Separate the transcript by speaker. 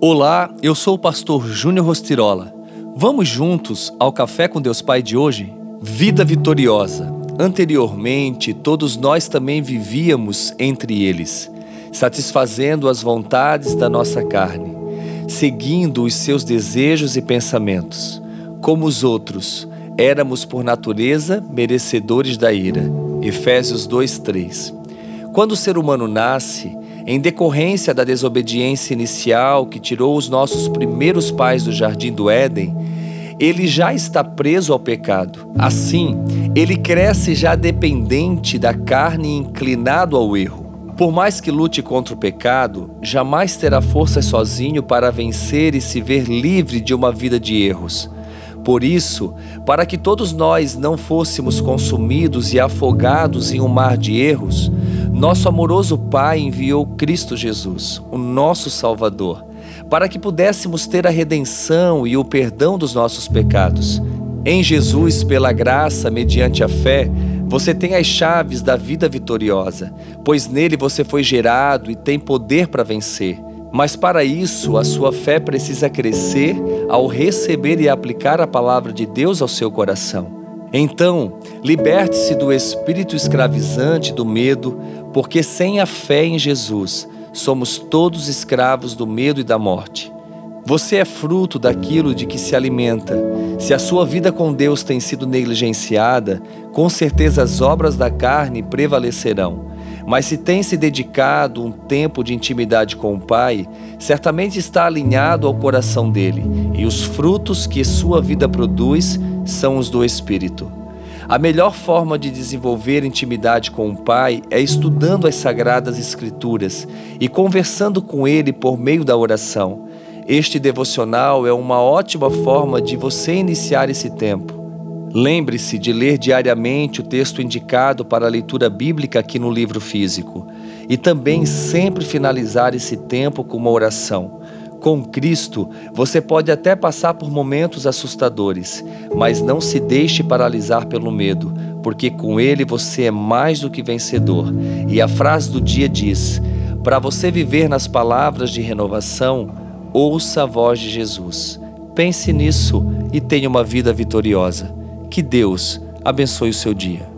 Speaker 1: Olá, eu sou o pastor Júnior Rostirola. Vamos juntos ao Café com Deus Pai de hoje? Vida vitoriosa. Anteriormente, todos nós também vivíamos entre eles, satisfazendo as vontades da nossa carne, seguindo os seus desejos e pensamentos. Como os outros, éramos por natureza merecedores da ira. Efésios 2:3. Quando o ser humano nasce, em decorrência da desobediência inicial que tirou os nossos primeiros pais do jardim do Éden, ele já está preso ao pecado. Assim, ele cresce já dependente da carne e inclinado ao erro. Por mais que lute contra o pecado, jamais terá forças sozinho para vencer e se ver livre de uma vida de erros. Por isso, para que todos nós não fôssemos consumidos e afogados em um mar de erros, nosso amoroso Pai enviou Cristo Jesus, o nosso Salvador, para que pudéssemos ter a redenção e o perdão dos nossos pecados. Em Jesus, pela graça, mediante a fé, você tem as chaves da vida vitoriosa, pois nele você foi gerado e tem poder para vencer. Mas para isso, a sua fé precisa crescer ao receber e aplicar a palavra de Deus ao seu coração. Então, liberte-se do espírito escravizante do medo, porque sem a fé em Jesus, somos todos escravos do medo e da morte. Você é fruto daquilo de que se alimenta. Se a sua vida com Deus tem sido negligenciada, com certeza as obras da carne prevalecerão. Mas se tem se dedicado um tempo de intimidade com o Pai, certamente está alinhado ao coração dele, e os frutos que sua vida produz são os do Espírito. A melhor forma de desenvolver intimidade com o Pai é estudando as Sagradas Escrituras e conversando com Ele por meio da oração. Este devocional é uma ótima forma de você iniciar esse tempo. Lembre-se de ler diariamente o texto indicado para a leitura bíblica aqui no livro físico e também sempre finalizar esse tempo com uma oração. Com Cristo, você pode até passar por momentos assustadores, mas não se deixe paralisar pelo medo, porque com Ele você é mais do que vencedor. E a frase do dia diz: para você viver nas palavras de renovação, ouça a voz de Jesus. Pense nisso e tenha uma vida vitoriosa. Que Deus abençoe o seu dia.